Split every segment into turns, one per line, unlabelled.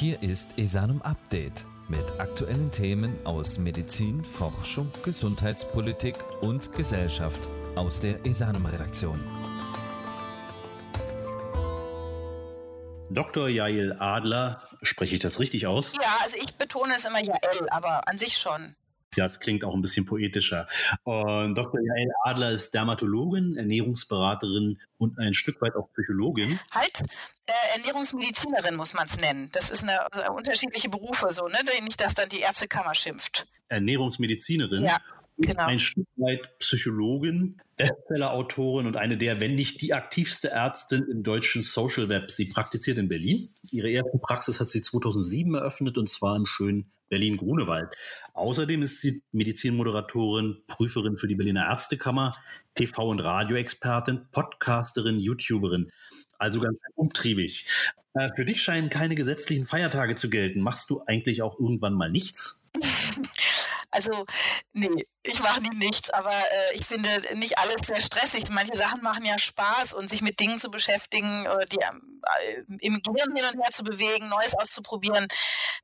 Hier ist Esanum Update mit aktuellen Themen aus Medizin, Forschung, Gesundheitspolitik und Gesellschaft aus der Esanum Redaktion.
Dr. Jael Adler, spreche ich das richtig aus?
Ja, also ich betone es immer Jael, aber an sich schon.
Ja, es klingt auch ein bisschen poetischer. Und Dr. Jael Adler ist Dermatologin, Ernährungsberaterin und ein Stück weit auch Psychologin.
Halt, äh, Ernährungsmedizinerin muss man es nennen. Das ist eine, also unterschiedliche Berufe so, ne? Nicht, dass dann die Ärztekammer schimpft.
Ernährungsmedizinerin.
Ja. Genau.
Ein Stück weit Psychologin, Bestseller-Autorin und eine der, wenn nicht die aktivste Ärztin im deutschen Social Web. Sie praktiziert in Berlin. Ihre erste Praxis hat sie 2007 eröffnet und zwar im schönen Berlin-Grunewald. Außerdem ist sie Medizinmoderatorin, Prüferin für die Berliner Ärztekammer, TV- und Radioexpertin, Podcasterin, YouTuberin. Also ganz umtriebig. Äh, für dich scheinen keine gesetzlichen Feiertage zu gelten. Machst du eigentlich auch irgendwann mal nichts?
Also, nee, ich mache nie nichts, aber äh, ich finde nicht alles sehr stressig. Manche Sachen machen ja Spaß und sich mit Dingen zu beschäftigen, äh, die äh, im Gehirn hin und her zu bewegen, Neues auszuprobieren,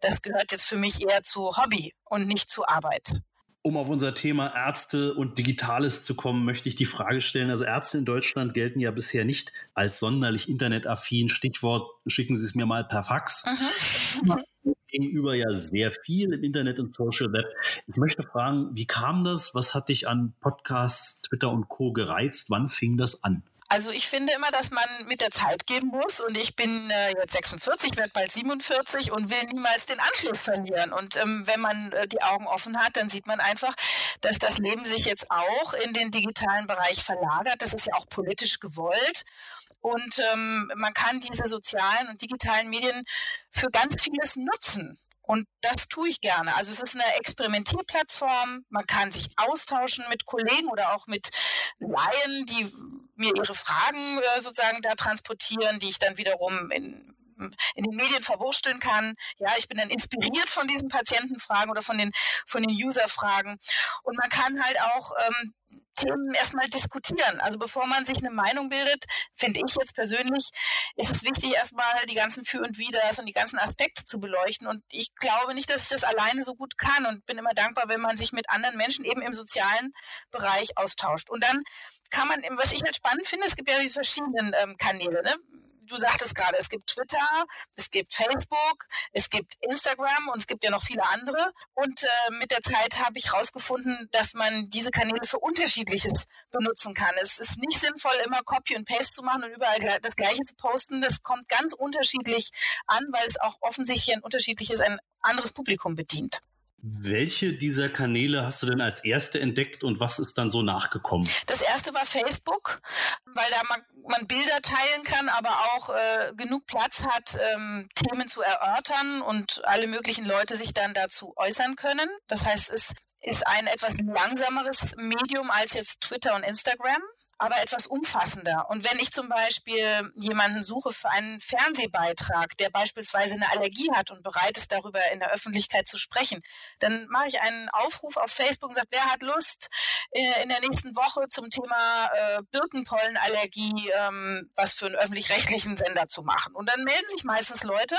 das gehört jetzt für mich eher zu Hobby und nicht zu Arbeit.
Um auf unser Thema Ärzte und Digitales zu kommen, möchte ich die Frage stellen. Also Ärzte in Deutschland gelten ja bisher nicht als sonderlich internetaffin. Stichwort, schicken Sie es mir mal per Fax. Mhm. Gegenüber ja sehr viel im Internet und Social Web. Ich möchte fragen, wie kam das? Was hat dich an Podcasts, Twitter und Co. gereizt? Wann fing das an?
Also ich finde immer, dass man mit der Zeit gehen muss und ich bin äh, jetzt 46, werde bald 47 und will niemals den Anschluss verlieren. Und ähm, wenn man äh, die Augen offen hat, dann sieht man einfach, dass das Leben sich jetzt auch in den digitalen Bereich verlagert. Das ist ja auch politisch gewollt. Und ähm, man kann diese sozialen und digitalen Medien für ganz vieles nutzen. Und das tue ich gerne. Also es ist eine Experimentierplattform. Man kann sich austauschen mit Kollegen oder auch mit Laien, die mir ihre Fragen äh, sozusagen da transportieren, die ich dann wiederum in in den Medien verwursteln kann. Ja, ich bin dann inspiriert von diesen Patientenfragen oder von den, von den Userfragen. Und man kann halt auch ähm, Themen erstmal diskutieren. Also bevor man sich eine Meinung bildet, finde ich jetzt persönlich, ist es wichtig, erstmal die ganzen Für und Widers und die ganzen Aspekte zu beleuchten. Und ich glaube nicht, dass ich das alleine so gut kann und bin immer dankbar, wenn man sich mit anderen Menschen eben im sozialen Bereich austauscht. Und dann kann man, was ich halt spannend finde, es gibt ja die verschiedenen ähm, Kanäle. Ne? Du sagtest gerade, es gibt Twitter, es gibt Facebook, es gibt Instagram und es gibt ja noch viele andere. Und äh, mit der Zeit habe ich herausgefunden, dass man diese Kanäle für unterschiedliches benutzen kann. Es ist nicht sinnvoll, immer Copy und Paste zu machen und überall das Gleiche zu posten. Das kommt ganz unterschiedlich an, weil es auch offensichtlich ein unterschiedliches, ein anderes Publikum bedient.
Welche dieser Kanäle hast du denn als erste entdeckt und was ist dann so nachgekommen?
Das erste war Facebook, weil da man, man Bilder teilen kann, aber auch äh, genug Platz hat, ähm, Themen zu erörtern und alle möglichen Leute sich dann dazu äußern können. Das heißt, es ist ein etwas langsameres Medium als jetzt Twitter und Instagram aber etwas umfassender. Und wenn ich zum Beispiel jemanden suche für einen Fernsehbeitrag, der beispielsweise eine Allergie hat und bereit ist, darüber in der Öffentlichkeit zu sprechen, dann mache ich einen Aufruf auf Facebook und sage, wer hat Lust, äh, in der nächsten Woche zum Thema äh, Birkenpollenallergie ähm, was für einen öffentlich-rechtlichen Sender zu machen. Und dann melden sich meistens Leute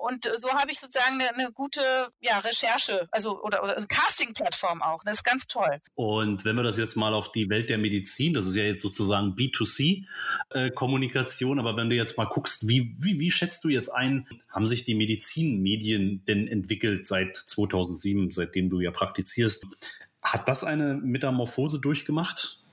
und so habe ich sozusagen eine, eine, gute ja, Recherche, also oder, oder also Casting-Plattform auch. Das ist ganz toll.
Und wenn wir das jetzt mal auf die Welt der Medizin, das ist ja jetzt sozusagen B2C-Kommunikation, äh, aber wenn du jetzt mal guckst, wie, wie, wie schätzt du jetzt ein, haben sich die Medizinmedien denn entwickelt seit 2007, seitdem du ja praktizierst? Hat das eine Metamorphose durchgemacht?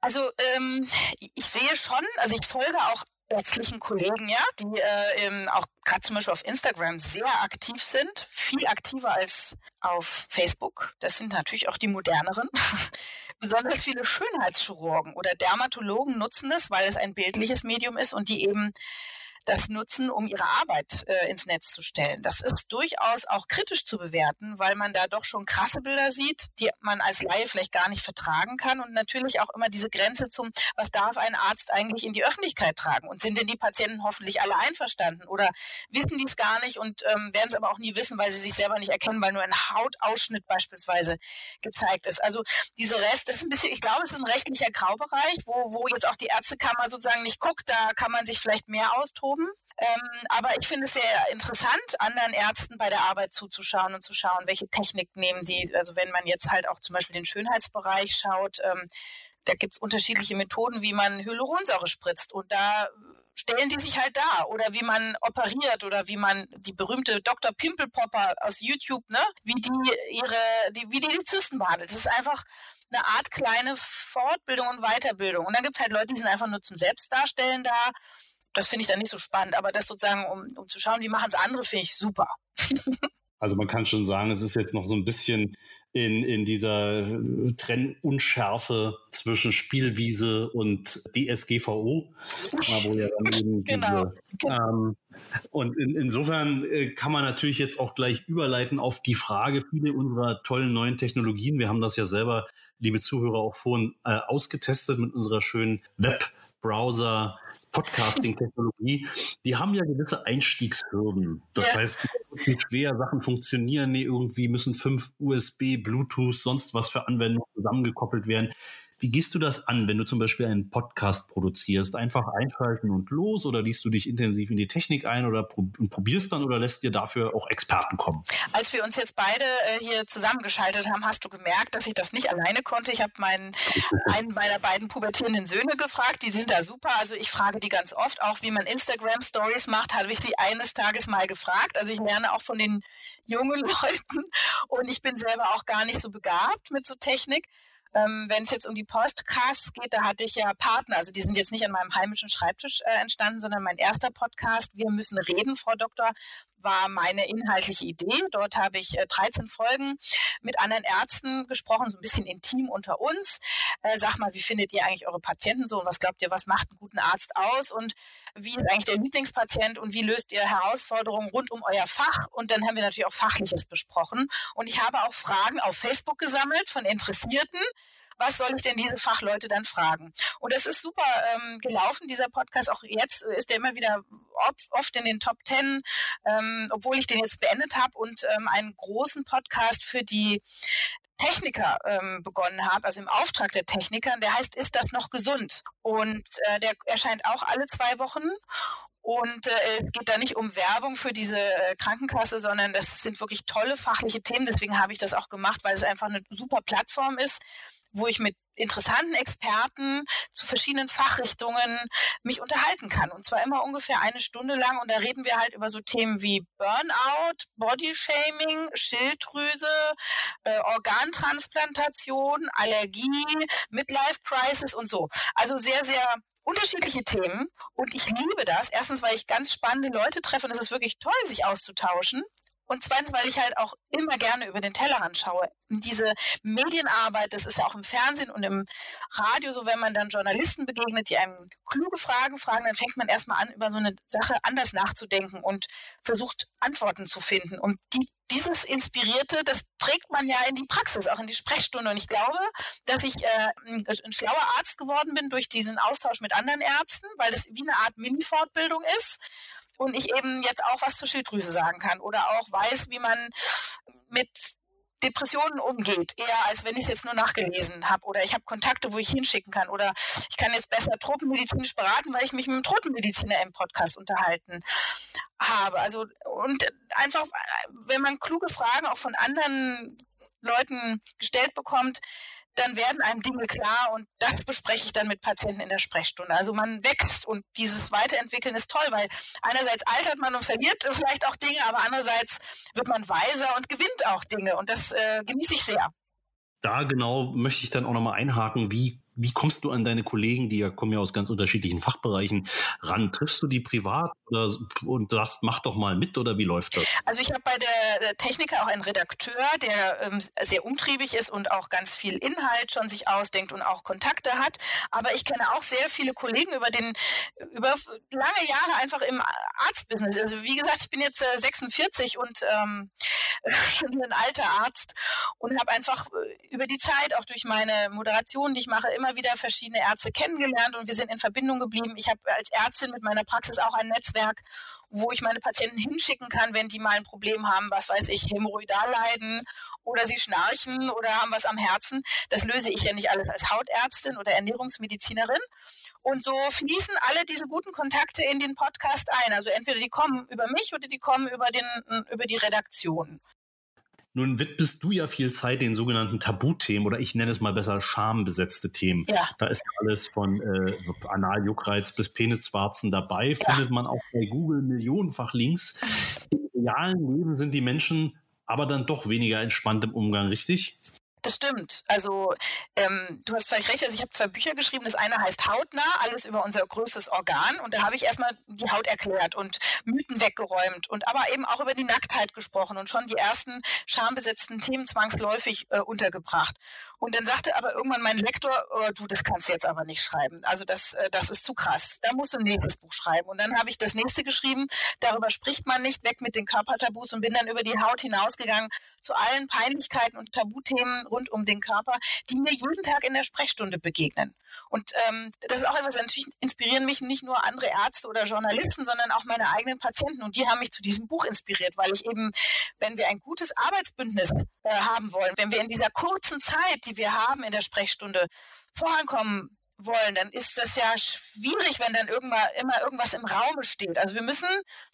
Also ähm, ich sehe schon, also ich folge auch ärztlichen Kollegen, ja, die äh, auch gerade zum Beispiel auf Instagram sehr aktiv sind, viel aktiver als auf Facebook. Das sind natürlich auch die moderneren. Besonders viele Schönheitschirurgen oder Dermatologen nutzen das, weil es ein bildliches Medium ist und die eben das nutzen, um ihre Arbeit äh, ins Netz zu stellen. Das ist durchaus auch kritisch zu bewerten, weil man da doch schon krasse Bilder sieht, die man als Laie vielleicht gar nicht vertragen kann und natürlich auch immer diese Grenze zum, was darf ein Arzt eigentlich in die Öffentlichkeit tragen und sind denn die Patienten hoffentlich alle einverstanden oder wissen die es gar nicht und ähm, werden es aber auch nie wissen, weil sie sich selber nicht erkennen, weil nur ein Hautausschnitt beispielsweise gezeigt ist. Also diese Rest, ist ein bisschen, ich glaube, es ist ein rechtlicher Graubereich, wo, wo jetzt auch die Ärztekammer sozusagen nicht guckt, da kann man sich vielleicht mehr austoben. Ähm, aber ich finde es sehr interessant, anderen Ärzten bei der Arbeit zuzuschauen und zu schauen, welche Technik nehmen die. Also wenn man jetzt halt auch zum Beispiel den Schönheitsbereich schaut, ähm, da gibt es unterschiedliche Methoden, wie man Hyaluronsäure spritzt. Und da stellen die sich halt da oder wie man operiert oder wie man die berühmte Dr. Pimpelpopper aus YouTube, ne, wie die ihre, die, wie die die Zysten behandelt. Das ist einfach eine Art kleine Fortbildung und Weiterbildung. Und dann gibt es halt Leute, die sind einfach nur zum Selbstdarstellen da. Das finde ich dann nicht so spannend, aber das sozusagen, um, um zu schauen, wie machen es andere, finde ich super.
Also man kann schon sagen, es ist jetzt noch so ein bisschen in, in dieser Trennunschärfe zwischen Spielwiese und DSGVO, wo ja dann eben genau. diese, ähm, und in, insofern äh, kann man natürlich jetzt auch gleich überleiten auf die Frage, viele unserer tollen neuen Technologien, wir haben das ja selber, liebe Zuhörer, auch vorhin äh, ausgetestet mit unserer schönen Webbrowser Podcasting-Technologie, die haben ja gewisse Einstiegshürden. Das ja. heißt, nicht schwer, Sachen funktionieren, nee, irgendwie müssen fünf USB, Bluetooth, sonst was für Anwendungen zusammengekoppelt werden. Wie gehst du das an, wenn du zum Beispiel einen Podcast produzierst? Einfach einschalten und los oder liest du dich intensiv in die Technik ein oder probierst dann oder lässt dir dafür auch Experten kommen?
Als wir uns jetzt beide äh, hier zusammengeschaltet haben, hast du gemerkt, dass ich das nicht alleine konnte. Ich habe meinen einen meiner beiden pubertierenden Söhne gefragt, die sind da super. Also ich frage die ganz oft, auch wie man Instagram Stories macht, habe ich sie eines Tages mal gefragt. Also ich lerne auch von den jungen Leuten und ich bin selber auch gar nicht so begabt mit so Technik. Ähm, Wenn es jetzt um die Podcasts geht, da hatte ich ja Partner, also die sind jetzt nicht an meinem heimischen Schreibtisch äh, entstanden, sondern mein erster Podcast, Wir müssen reden, Frau Doktor, war meine inhaltliche Idee. Dort habe ich äh, 13 Folgen mit anderen Ärzten gesprochen, so ein bisschen intim unter uns. Äh, sag mal, wie findet ihr eigentlich eure Patienten so und was glaubt ihr, was macht einen guten Arzt aus und wie ist eigentlich der Lieblingspatient und wie löst ihr Herausforderungen rund um euer Fach? Und dann haben wir natürlich auch Fachliches besprochen. Und ich habe auch Fragen auf Facebook gesammelt von Interessierten was soll ich denn diese Fachleute dann fragen? Und es ist super ähm, gelaufen, dieser Podcast. Auch jetzt ist der immer wieder oft in den Top Ten, ähm, obwohl ich den jetzt beendet habe und ähm, einen großen Podcast für die Techniker ähm, begonnen habe, also im Auftrag der Techniker. Der heißt Ist das noch gesund? Und äh, der erscheint auch alle zwei Wochen. Und äh, es geht da nicht um Werbung für diese äh, Krankenkasse, sondern das sind wirklich tolle fachliche Themen. Deswegen habe ich das auch gemacht, weil es einfach eine super Plattform ist wo ich mit interessanten Experten zu verschiedenen Fachrichtungen mich unterhalten kann. Und zwar immer ungefähr eine Stunde lang. Und da reden wir halt über so Themen wie Burnout, Bodyshaming, Schilddrüse, äh, Organtransplantation, Allergie, Midlife Crisis und so. Also sehr, sehr unterschiedliche Themen und ich liebe das. Erstens, weil ich ganz spannende Leute treffe und es ist wirklich toll, sich auszutauschen. Und zweitens, weil ich halt auch immer gerne über den Tellerrand schaue. Diese Medienarbeit, das ist ja auch im Fernsehen und im Radio so, wenn man dann Journalisten begegnet, die einem kluge Fragen fragen, dann fängt man erstmal an, über so eine Sache anders nachzudenken und versucht Antworten zu finden. Und die, dieses Inspirierte, das trägt man ja in die Praxis, auch in die Sprechstunde. Und ich glaube, dass ich äh, ein, ein schlauer Arzt geworden bin durch diesen Austausch mit anderen Ärzten, weil das wie eine Art Mini-Fortbildung ist und ich eben jetzt auch was zur Schilddrüse sagen kann oder auch weiß, wie man mit Depressionen umgeht, eher als wenn ich es jetzt nur nachgelesen habe oder ich habe Kontakte, wo ich hinschicken kann oder ich kann jetzt besser tropenmedizinisch beraten, weil ich mich mit einem Tropenmediziner im Podcast unterhalten habe. Also und einfach, wenn man kluge Fragen auch von anderen Leuten gestellt bekommt, dann werden einem Dinge klar und das bespreche ich dann mit Patienten in der Sprechstunde. Also man wächst und dieses Weiterentwickeln ist toll, weil einerseits altert man und verliert vielleicht auch Dinge, aber andererseits wird man weiser und gewinnt auch Dinge und das äh, genieße ich sehr.
Da genau möchte ich dann auch nochmal einhaken, wie wie kommst du an deine Kollegen, die ja kommen ja aus ganz unterschiedlichen Fachbereichen, ran? Triffst du die privat oder, und sagst, mach doch mal mit oder wie läuft das?
Also ich habe bei der Techniker auch einen Redakteur, der ähm, sehr umtriebig ist und auch ganz viel Inhalt schon sich ausdenkt und auch Kontakte hat. Aber ich kenne auch sehr viele Kollegen über den über lange Jahre einfach im Arztbusiness. Also wie gesagt, ich bin jetzt äh, 46 und ähm, schon ein alter Arzt und habe einfach äh, über die Zeit auch durch meine Moderation, die ich mache, immer wieder verschiedene Ärzte kennengelernt und wir sind in Verbindung geblieben. Ich habe als Ärztin mit meiner Praxis auch ein Netzwerk wo ich meine Patienten hinschicken kann, wenn die mal ein Problem haben, was weiß ich, Hämorrhoidal leiden oder sie schnarchen oder haben was am Herzen. Das löse ich ja nicht alles als Hautärztin oder Ernährungsmedizinerin. Und so fließen alle diese guten Kontakte in den Podcast ein. Also entweder die kommen über mich oder die kommen über, den, über die Redaktion.
Nun widmest du ja viel Zeit den sogenannten Tabuthemen oder ich nenne es mal besser schambesetzte Themen. Ja. Da ist alles von äh, Analjuckreiz bis Peniswarzen dabei. Ja. Findet man auch bei Google millionenfach Links. Im realen Leben sind die Menschen aber dann doch weniger entspannt im Umgang, richtig?
Das stimmt. Also ähm, du hast völlig recht. Also ich habe zwei Bücher geschrieben. Das eine heißt Hautnah, alles über unser größtes Organ. Und da habe ich erstmal die Haut erklärt und Mythen weggeräumt und aber eben auch über die Nacktheit gesprochen und schon die ersten schambesetzten Themen zwangsläufig äh, untergebracht. Und dann sagte aber irgendwann mein Lektor, oh, du, das kannst du jetzt aber nicht schreiben. Also das, äh, das ist zu krass. Da musst du ein nächstes Buch schreiben. Und dann habe ich das nächste geschrieben. Darüber spricht man nicht, weg mit den Körpertabus und bin dann über die Haut hinausgegangen zu allen Peinlichkeiten und Tabuthemen rund um den Körper, die mir jeden Tag in der Sprechstunde begegnen. Und ähm, das ist auch etwas, natürlich inspirieren mich nicht nur andere Ärzte oder Journalisten, sondern auch meine eigenen Patienten. Und die haben mich zu diesem Buch inspiriert, weil ich eben, wenn wir ein gutes Arbeitsbündnis äh, haben wollen, wenn wir in dieser kurzen Zeit, die wir haben in der Sprechstunde, vorankommen wollen, dann ist das ja schwierig, wenn dann irgendwann immer irgendwas im Raume steht. Also wir müssen,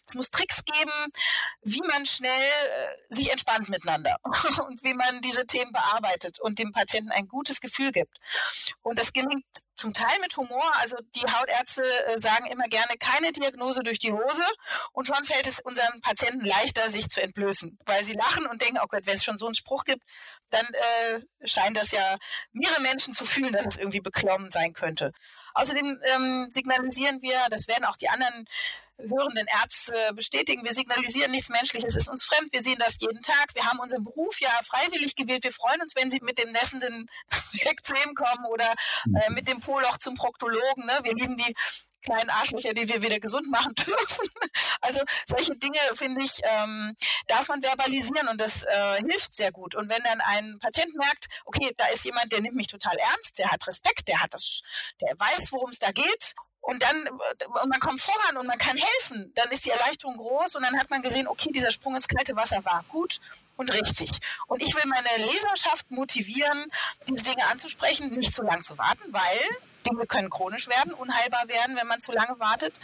es muss Tricks geben, wie man schnell äh, sich entspannt miteinander und wie man diese Themen bearbeitet und dem Patienten ein gutes Gefühl gibt. Und das gelingt zum Teil mit Humor. Also die Hautärzte äh, sagen immer gerne keine Diagnose durch die Hose und schon fällt es unseren Patienten leichter, sich zu entblößen, weil sie lachen und denken, oh Gott, wenn es schon so einen Spruch gibt, dann äh, scheinen das ja mehrere Menschen zu fühlen, dass es irgendwie beklommen sein könnte. Außerdem ähm, signalisieren wir, das werden auch die anderen hörenden Ärzte bestätigen, wir signalisieren nichts Menschliches, ist uns fremd, wir sehen das jeden Tag, wir haben unseren Beruf ja freiwillig gewählt, wir freuen uns, wenn Sie mit dem nässenden Ekzem kommen oder äh, mit dem Poloch zum Proktologen, ne? wir lieben die kleinen Arschlöcher, die wir wieder gesund machen dürfen. Also solche Dinge, finde ich, ähm, darf man verbalisieren und das äh, hilft sehr gut. Und wenn dann ein Patient merkt, okay, da ist jemand, der nimmt mich total ernst, der hat Respekt, der hat das, der weiß, worum es da geht und dann, und man kommt voran und man kann helfen, dann ist die Erleichterung groß und dann hat man gesehen, okay, dieser Sprung ins kalte Wasser war gut und richtig. Und ich will meine Leserschaft motivieren, diese Dinge anzusprechen, nicht zu lang zu warten, weil Dinge können chronisch werden, unheilbar werden, wenn man zu lange wartet.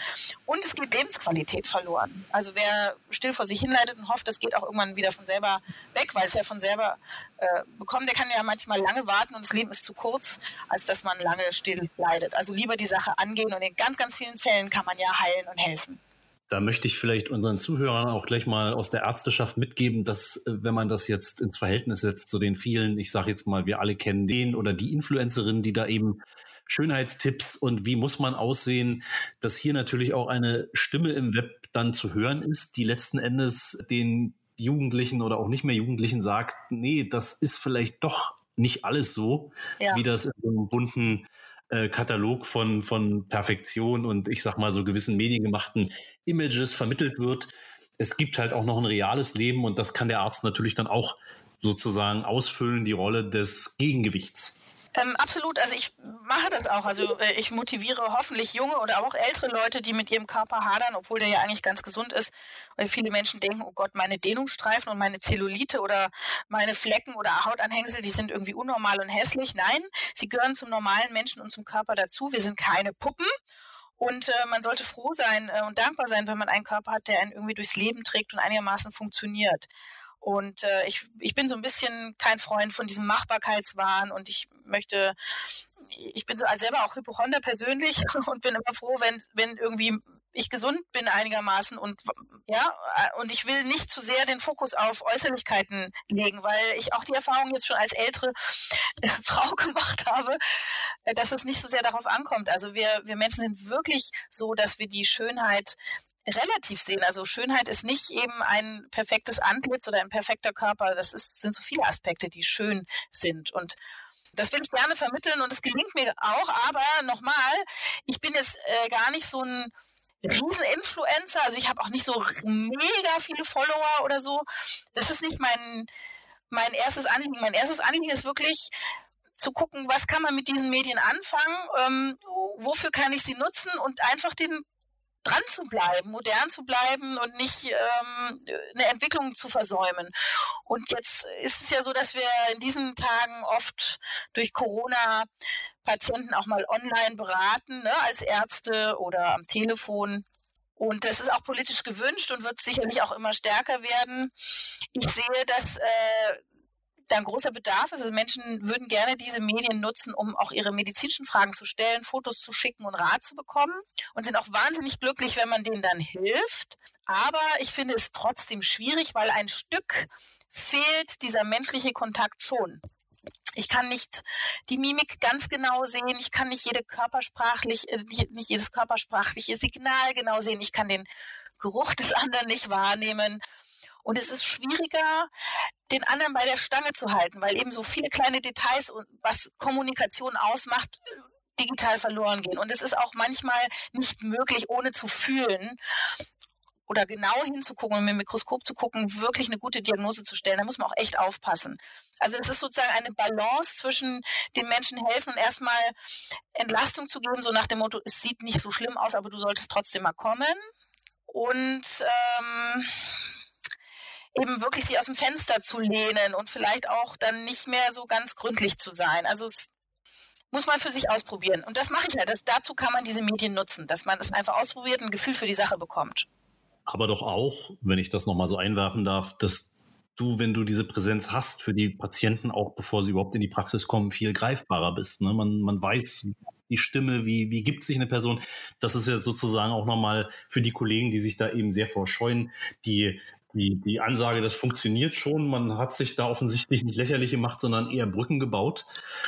Und es geht Lebensqualität verloren. Also wer still vor sich hinleidet und hofft, das geht auch irgendwann wieder von selber weg, weil es ja von selber äh, bekommt, der kann ja manchmal lange warten und das Leben ist zu kurz, als dass man lange still leidet. Also lieber die Sache angehen und in ganz, ganz vielen Fällen kann man ja heilen und helfen.
Da möchte ich vielleicht unseren Zuhörern auch gleich mal aus der Ärzteschaft mitgeben, dass äh, wenn man das jetzt ins Verhältnis setzt zu den vielen, ich sage jetzt mal, wir alle kennen den oder die Influencerin, die da eben Schönheitstipps und wie muss man aussehen, dass hier natürlich auch eine Stimme im Web dann zu hören ist, die letzten Endes den Jugendlichen oder auch nicht mehr Jugendlichen sagt, nee, das ist vielleicht doch nicht alles so, ja. wie das in so einem bunten äh, Katalog von, von Perfektion und ich sag mal so gewissen mediengemachten Images vermittelt wird. Es gibt halt auch noch ein reales Leben und das kann der Arzt natürlich dann auch sozusagen ausfüllen, die Rolle des Gegengewichts.
Ähm, absolut, also ich mache das auch. Also äh, ich motiviere hoffentlich junge oder auch ältere Leute, die mit ihrem Körper hadern, obwohl der ja eigentlich ganz gesund ist. Weil viele Menschen denken, oh Gott, meine Dehnungsstreifen und meine Zellulite oder meine Flecken oder Hautanhängsel, die sind irgendwie unnormal und hässlich. Nein, sie gehören zum normalen Menschen und zum Körper dazu. Wir sind keine Puppen. Und äh, man sollte froh sein äh, und dankbar sein, wenn man einen Körper hat, der einen irgendwie durchs Leben trägt und einigermaßen funktioniert. Und äh, ich, ich bin so ein bisschen kein Freund von diesem Machbarkeitswahn und ich möchte, ich bin so als selber auch Hypochonder persönlich und bin immer froh, wenn, wenn irgendwie ich gesund bin einigermaßen und ja, und ich will nicht zu sehr den Fokus auf Äußerlichkeiten legen, weil ich auch die Erfahrung jetzt schon als ältere äh, Frau gemacht habe, äh, dass es nicht so sehr darauf ankommt. Also wir, wir Menschen sind wirklich so, dass wir die Schönheit relativ sehen. Also Schönheit ist nicht eben ein perfektes Antlitz oder ein perfekter Körper. Das ist, sind so viele Aspekte, die schön sind. Und das will ich gerne vermitteln und es gelingt mir auch. Aber nochmal, ich bin jetzt äh, gar nicht so ein Rieseninfluencer. Also ich habe auch nicht so mega viele Follower oder so. Das ist nicht mein, mein erstes Anliegen. Mein erstes Anliegen ist wirklich, zu gucken, was kann man mit diesen Medien anfangen, ähm, wofür kann ich sie nutzen und einfach den dran zu bleiben, modern zu bleiben und nicht ähm, eine Entwicklung zu versäumen. Und jetzt ist es ja so, dass wir in diesen Tagen oft durch Corona Patienten auch mal online beraten, ne, als Ärzte oder am Telefon. Und das ist auch politisch gewünscht und wird sicherlich auch immer stärker werden. Ich sehe, dass äh, da ein großer Bedarf ist. Also Menschen würden gerne diese Medien nutzen, um auch ihre medizinischen Fragen zu stellen, Fotos zu schicken und Rat zu bekommen und sind auch wahnsinnig glücklich, wenn man denen dann hilft. Aber ich finde es trotzdem schwierig, weil ein Stück fehlt dieser menschliche Kontakt schon. Ich kann nicht die Mimik ganz genau sehen. Ich kann nicht jede körpersprachlich, äh, nicht, nicht jedes körpersprachliche Signal genau sehen. Ich kann den Geruch des anderen nicht wahrnehmen. Und es ist schwieriger, den anderen bei der Stange zu halten, weil eben so viele kleine Details und was Kommunikation ausmacht, digital verloren gehen. Und es ist auch manchmal nicht möglich, ohne zu fühlen oder genau hinzugucken und mit dem Mikroskop zu gucken, wirklich eine gute Diagnose zu stellen. Da muss man auch echt aufpassen. Also es ist sozusagen eine Balance zwischen den Menschen helfen und erstmal Entlastung zu geben, so nach dem Motto, es sieht nicht so schlimm aus, aber du solltest trotzdem mal kommen. Und ähm, eben wirklich sie aus dem Fenster zu lehnen und vielleicht auch dann nicht mehr so ganz gründlich zu sein. Also es muss man für sich ausprobieren. Und das mache ich ja. Das, dazu kann man diese Medien nutzen, dass man das einfach ausprobiert und ein Gefühl für die Sache bekommt.
Aber doch auch, wenn ich das nochmal so einwerfen darf, dass du, wenn du diese Präsenz hast für die Patienten, auch bevor sie überhaupt in die Praxis kommen, viel greifbarer bist. Ne? Man, man weiß die Stimme, wie, wie gibt sich eine Person. Das ist ja sozusagen auch nochmal für die Kollegen, die sich da eben sehr vorscheuen, die die, die Ansage, das funktioniert schon. Man hat sich da offensichtlich nicht lächerlich gemacht, sondern eher Brücken gebaut.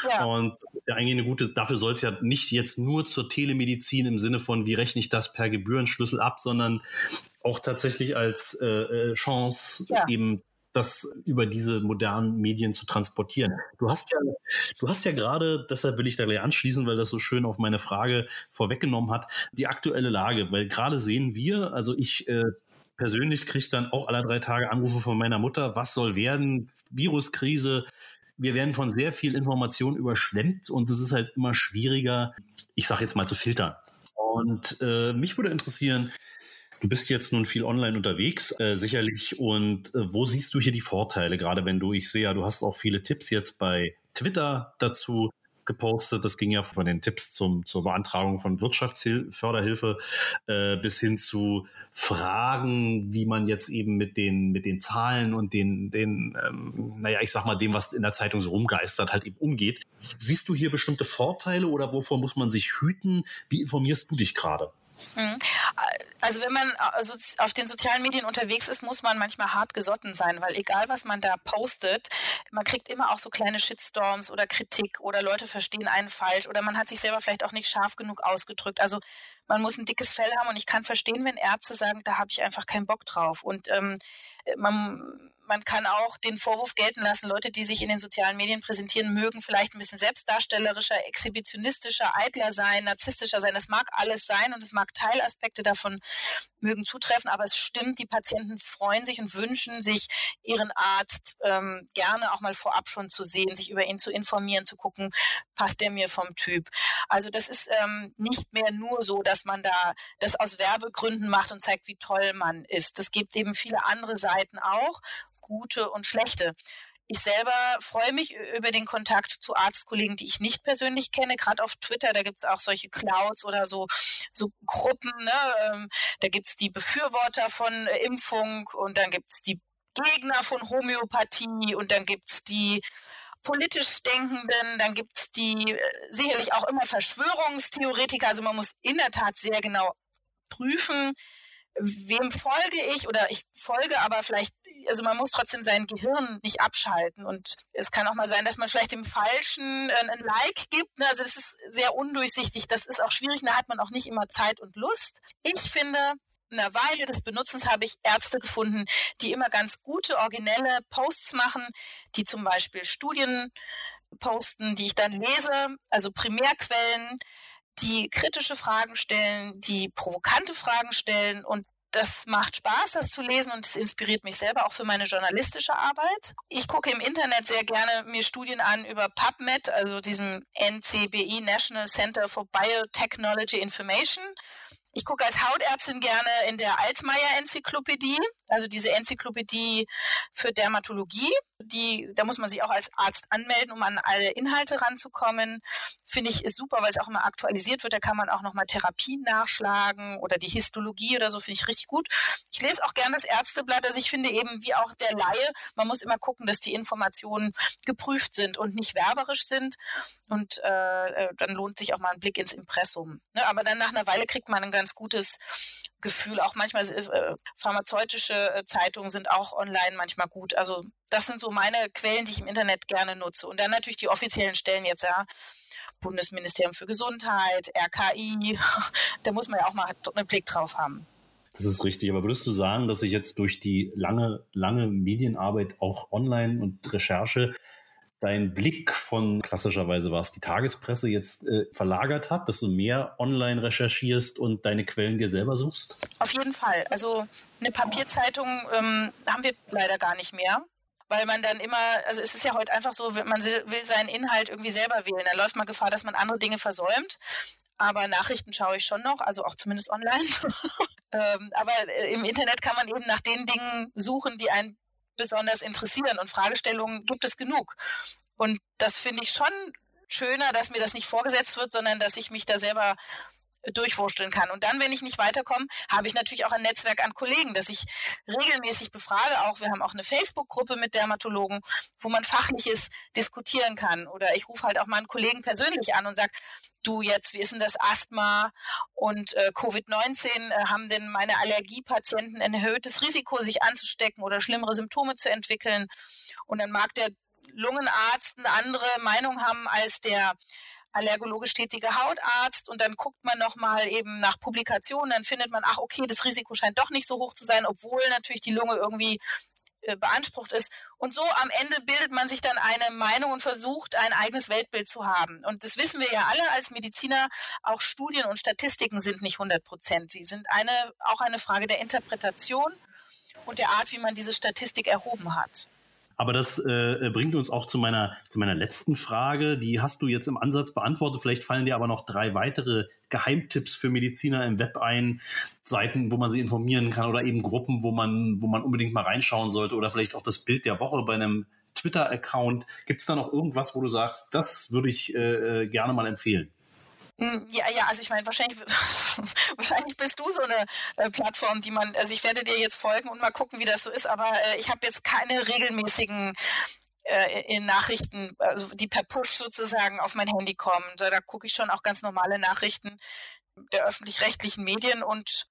Ja. Und ja eigentlich eine gute, dafür soll es ja nicht jetzt nur zur Telemedizin im Sinne von, wie rechne ich das per Gebührenschlüssel ab, sondern auch tatsächlich als äh, äh Chance ja. eben das über diese modernen Medien zu transportieren. Du hast ja, du hast ja gerade, deshalb will ich da gleich anschließen, weil das so schön auf meine Frage vorweggenommen hat, die aktuelle Lage, weil gerade sehen wir, also ich äh, persönlich kriege dann auch alle drei Tage Anrufe von meiner Mutter, was soll werden, Viruskrise. Wir werden von sehr viel Information überschwemmt und es ist halt immer schwieriger, ich sage jetzt mal zu filtern. Und äh, mich würde interessieren, Du bist jetzt nun viel online unterwegs, äh, sicherlich. Und äh, wo siehst du hier die Vorteile? Gerade wenn du, ich sehe ja, du hast auch viele Tipps jetzt bei Twitter dazu gepostet. Das ging ja von den Tipps zum, zur Beantragung von Wirtschaftsförderhilfe äh, bis hin zu Fragen, wie man jetzt eben mit den, mit den Zahlen und den, den ähm, naja, ich sag mal, dem, was in der Zeitung so rumgeistert, halt eben umgeht. Siehst du hier bestimmte Vorteile oder wovor muss man sich hüten? Wie informierst du dich gerade?
Also wenn man also auf den sozialen Medien unterwegs ist, muss man manchmal hart gesotten sein, weil egal was man da postet, man kriegt immer auch so kleine Shitstorms oder Kritik oder Leute verstehen einen falsch oder man hat sich selber vielleicht auch nicht scharf genug ausgedrückt. Also man muss ein dickes Fell haben und ich kann verstehen, wenn Ärzte sagen, da habe ich einfach keinen Bock drauf. Und ähm, man man kann auch den Vorwurf gelten lassen, Leute, die sich in den sozialen Medien präsentieren, mögen vielleicht ein bisschen selbstdarstellerischer, exhibitionistischer, eitler sein, narzisstischer sein. Das mag alles sein und es mag Teilaspekte davon mögen zutreffen, aber es stimmt, die Patienten freuen sich und wünschen sich ihren Arzt ähm, gerne auch mal vorab schon zu sehen, sich über ihn zu informieren, zu gucken, passt der mir vom Typ. Also das ist ähm, nicht mehr nur so, dass man da das aus Werbegründen macht und zeigt, wie toll man ist. Es gibt eben viele andere Seiten auch gute und schlechte. Ich selber freue mich über den Kontakt zu Arztkollegen, die ich nicht persönlich kenne. Gerade auf Twitter, da gibt es auch solche Clouds oder so, so Gruppen. Ne? Ähm, da gibt es die Befürworter von äh, Impfung und dann gibt es die Gegner von Homöopathie und dann gibt es die politisch Denkenden, dann gibt es die äh, sicherlich auch immer Verschwörungstheoretiker. Also man muss in der Tat sehr genau prüfen, wem folge ich oder ich folge aber vielleicht, also man muss trotzdem sein Gehirn nicht abschalten und es kann auch mal sein, dass man vielleicht dem Falschen ein, Like gibt. Ne? Also das ist sehr undurchsichtig, das ist auch schwierig, da hat man auch nicht immer Zeit und Lust. Ich finde, in einer Weile des Benutzens habe ich Ärzte gefunden, die immer ganz gute, originelle Posts machen, die zum Beispiel Studien posten, die ich dann lese, also Primärquellen, die kritische Fragen stellen, die provokante Fragen stellen und das macht Spaß, das zu lesen und es inspiriert mich selber auch für meine journalistische Arbeit. Ich gucke im Internet sehr gerne mir Studien an über PubMed, also diesem NCBI National Center for Biotechnology Information Ich gucke als Hautärztin gerne in der Altmaier-Enzyklopädie, also diese Enzyklopädie für Dermatologie. Die, da muss man sich auch als Arzt anmelden, um an alle Inhalte ranzukommen. Finde ich super, weil es auch immer aktualisiert wird. Da kann man auch nochmal Therapien nachschlagen oder die Histologie oder so, finde ich richtig gut. Ich lese auch gerne das Ärzteblatt. Also ich finde eben, wie auch der Laie, man muss immer gucken, dass die Informationen geprüft sind und nicht werberisch sind. Und äh, äh dann lohnt sich auch mal ein Blick ins Impressum. Ne? Aber dann nach einer Weile kriegt man ein ganz gutes Gefühl. Auch manchmal äh, pharmazeutische äh, Zeitungen sind auch online manchmal gut. Also das sind so meine Quellen, die ich im Internet gerne nutze. Und dann natürlich die offiziellen Stellen jetzt, ja. Bundesministerium für Gesundheit, RKI, da muss man ja auch mal einen Blick drauf haben.
Das ist richtig. Aber würdest du sagen, dass sich jetzt durch die lange, lange Medienarbeit auch online und Recherche dein Blick von klassischerweise war es die Tagespresse jetzt äh, verlagert hat, dass du mehr online recherchierst und deine Quellen dir selber suchst?
Auf jeden Fall. Also eine Papierzeitung ähm, haben wir leider gar nicht mehr. Weil man dann immer, also es ist ja heute einfach so, man will seinen Inhalt irgendwie selber wählen. Da läuft man Gefahr, dass man andere Dinge versäumt. Aber Nachrichten schaue ich schon noch, also auch zumindest online. ähm, aber äh, im Internet kann man eben nach den Dingen suchen, die einen besonders interessieren. Und Fragestellungen gibt es genug. Und das finde ich schon schöner, dass mir das nicht vorgesetzt wird, sondern dass ich mich da selber durchwursteln kann. Und dann, wenn ich nicht weiterkomme, habe ich natürlich auch ein Netzwerk an Kollegen, das ich regelmäßig befrage. Auch wir haben auch eine Facebook-Gruppe mit Dermatologen, wo man fachliches diskutieren kann. Oder ich rufe halt auch meinen Kollegen persönlich an und sage, du jetzt, wie ist denn das Asthma und äh, Covid-19? Äh, haben denn meine Allergiepatienten ein erhöhtes Risiko, sich anzustecken oder schlimmere Symptome zu entwickeln? Und dann mag der Lungenarzt eine andere Meinung haben als der allergologisch tätige Hautarzt und dann guckt man nochmal eben nach Publikationen, dann findet man, ach okay, das Risiko scheint doch nicht so hoch zu sein, obwohl natürlich die Lunge irgendwie äh, beansprucht ist. Und so am Ende bildet man sich dann eine Meinung und versucht, ein eigenes Weltbild zu haben. Und das wissen wir ja alle als Mediziner. Auch Studien und Statistiken sind nicht 100 Prozent. Sie sind eine, auch eine Frage der Interpretation und der Art, wie man diese Statistik erhoben hat.
Aber das äh, bringt uns auch zu meiner, zu meiner letzten Frage. Die hast du jetzt im Ansatz beantwortet. Vielleicht fallen dir aber noch drei weitere Geheimtipps für Mediziner im Web ein, Seiten, wo man sie informieren kann oder eben Gruppen, wo man, wo man unbedingt mal reinschauen sollte oder vielleicht auch das Bild der Woche bei einem Twitter-Account. Gibt es da noch irgendwas, wo du sagst, das würde ich äh, äh gerne mal empfehlen?
Hm, ja, ja, also ich meine, wahrscheinlich, wahrscheinlich bist du so eine äh, Plattform, die man, also ich werde dir jetzt folgen und mal gucken, wie das so ist, aber äh, ich habe jetzt keine regelmäßigen äh, in Nachrichten, also die per Push sozusagen auf mein Handy kommen. Da, da gucke ich schon auch ganz normale Nachrichten der öffentlich-rechtlichen Medien und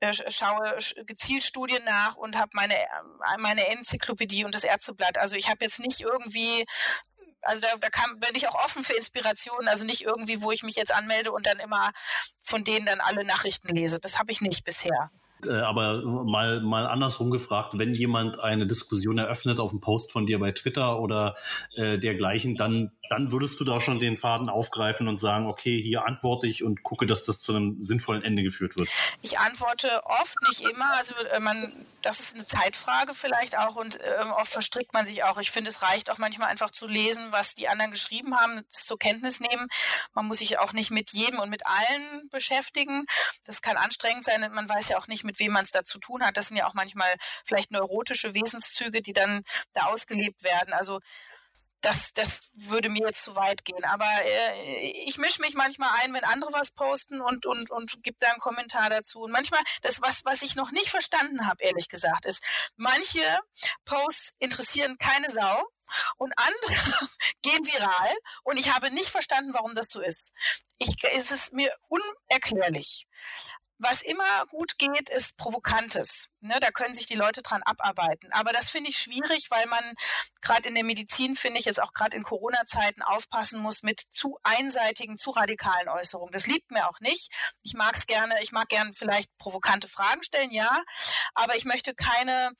äh, schaue gezielt Studien nach und habe meine, äh, meine Enzyklopädie und das Ärzteblatt. Also ich habe jetzt nicht irgendwie also da, da kann, bin ich auch offen für Inspirationen, also nicht irgendwie, wo ich mich jetzt anmelde und dann immer von denen dann alle Nachrichten lese. Das habe ich nicht bisher.
Äh, aber mal, mal andersrum gefragt, wenn jemand eine Diskussion eröffnet auf einem Post von dir bei Twitter oder äh, dergleichen, dann, dann würdest du da schon den Faden aufgreifen und sagen, okay, hier antworte ich und gucke, dass das zu einem sinnvollen Ende geführt wird.
Ich antworte oft, nicht immer. Also äh, man, das ist eine Zeitfrage vielleicht auch und äh, oft verstrickt man sich auch. Ich finde, es reicht auch manchmal einfach zu lesen, was die anderen geschrieben haben, zur Kenntnis nehmen. Man muss sich auch nicht mit jedem und mit allen beschäftigen. Das kann anstrengend sein. Man weiß ja auch nicht, mit wem man es da zu tun hat. Das sind ja auch manchmal vielleicht neurotische Wesenszüge, die dann da ausgelebt werden. Also das, das würde mir jetzt zu weit gehen. Aber äh, ich mische mich manchmal ein, wenn andere was posten und, und, und gebe da einen Kommentar dazu. Und manchmal, das, was, was ich noch nicht verstanden habe, ehrlich gesagt, ist, manche Posts interessieren keine Sau und andere gehen viral und ich habe nicht verstanden, warum das so ist. Ich, es ist mir unerklärlich. Was immer gut geht, ist Provokantes. Ne, da können sich die Leute dran abarbeiten. Aber das finde ich schwierig, weil man gerade in der Medizin, finde ich, jetzt auch gerade in Corona-Zeiten aufpassen muss mit zu einseitigen, zu radikalen Äußerungen. Das liebt mir auch nicht. Ich mag es gerne, ich mag gerne vielleicht provokante Fragen stellen, ja, aber ich möchte keine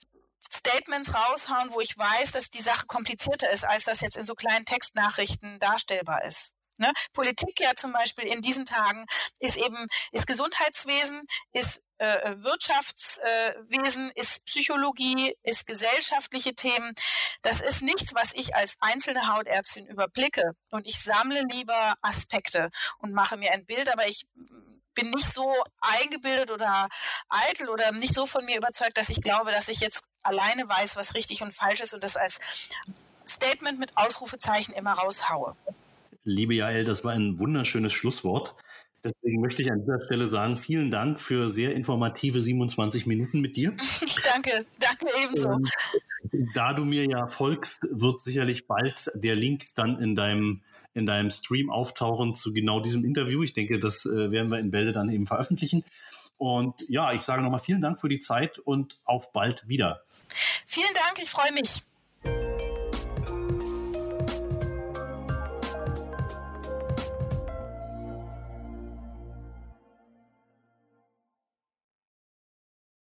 Statements raushauen, wo ich weiß, dass die Sache komplizierter ist, als das jetzt in so kleinen Textnachrichten darstellbar ist. Ne? Politik ja zum Beispiel in diesen Tagen ist eben, ist Gesundheitswesen, ist äh, Wirtschaftswesen, äh, ist Psychologie, ist gesellschaftliche Themen. Das ist nichts, was ich als einzelne Hautärztin überblicke. Und ich sammle lieber Aspekte und mache mir ein Bild, aber ich bin nicht so eingebildet oder eitel oder nicht so von mir überzeugt, dass ich glaube, dass ich jetzt alleine weiß, was richtig und falsch ist und das als Statement mit Ausrufezeichen immer raushaue.
Liebe Jael, das war ein wunderschönes Schlusswort. Deswegen möchte ich an dieser Stelle sagen, vielen Dank für sehr informative 27 Minuten mit dir.
danke, danke ebenso. Und
da du mir ja folgst, wird sicherlich bald der Link dann in deinem in deinem Stream auftauchen zu genau diesem Interview. Ich denke, das äh, werden wir in Bälde dann eben veröffentlichen. Und ja, ich sage nochmal vielen Dank für die Zeit und auf bald wieder.
Vielen Dank, ich freue mich.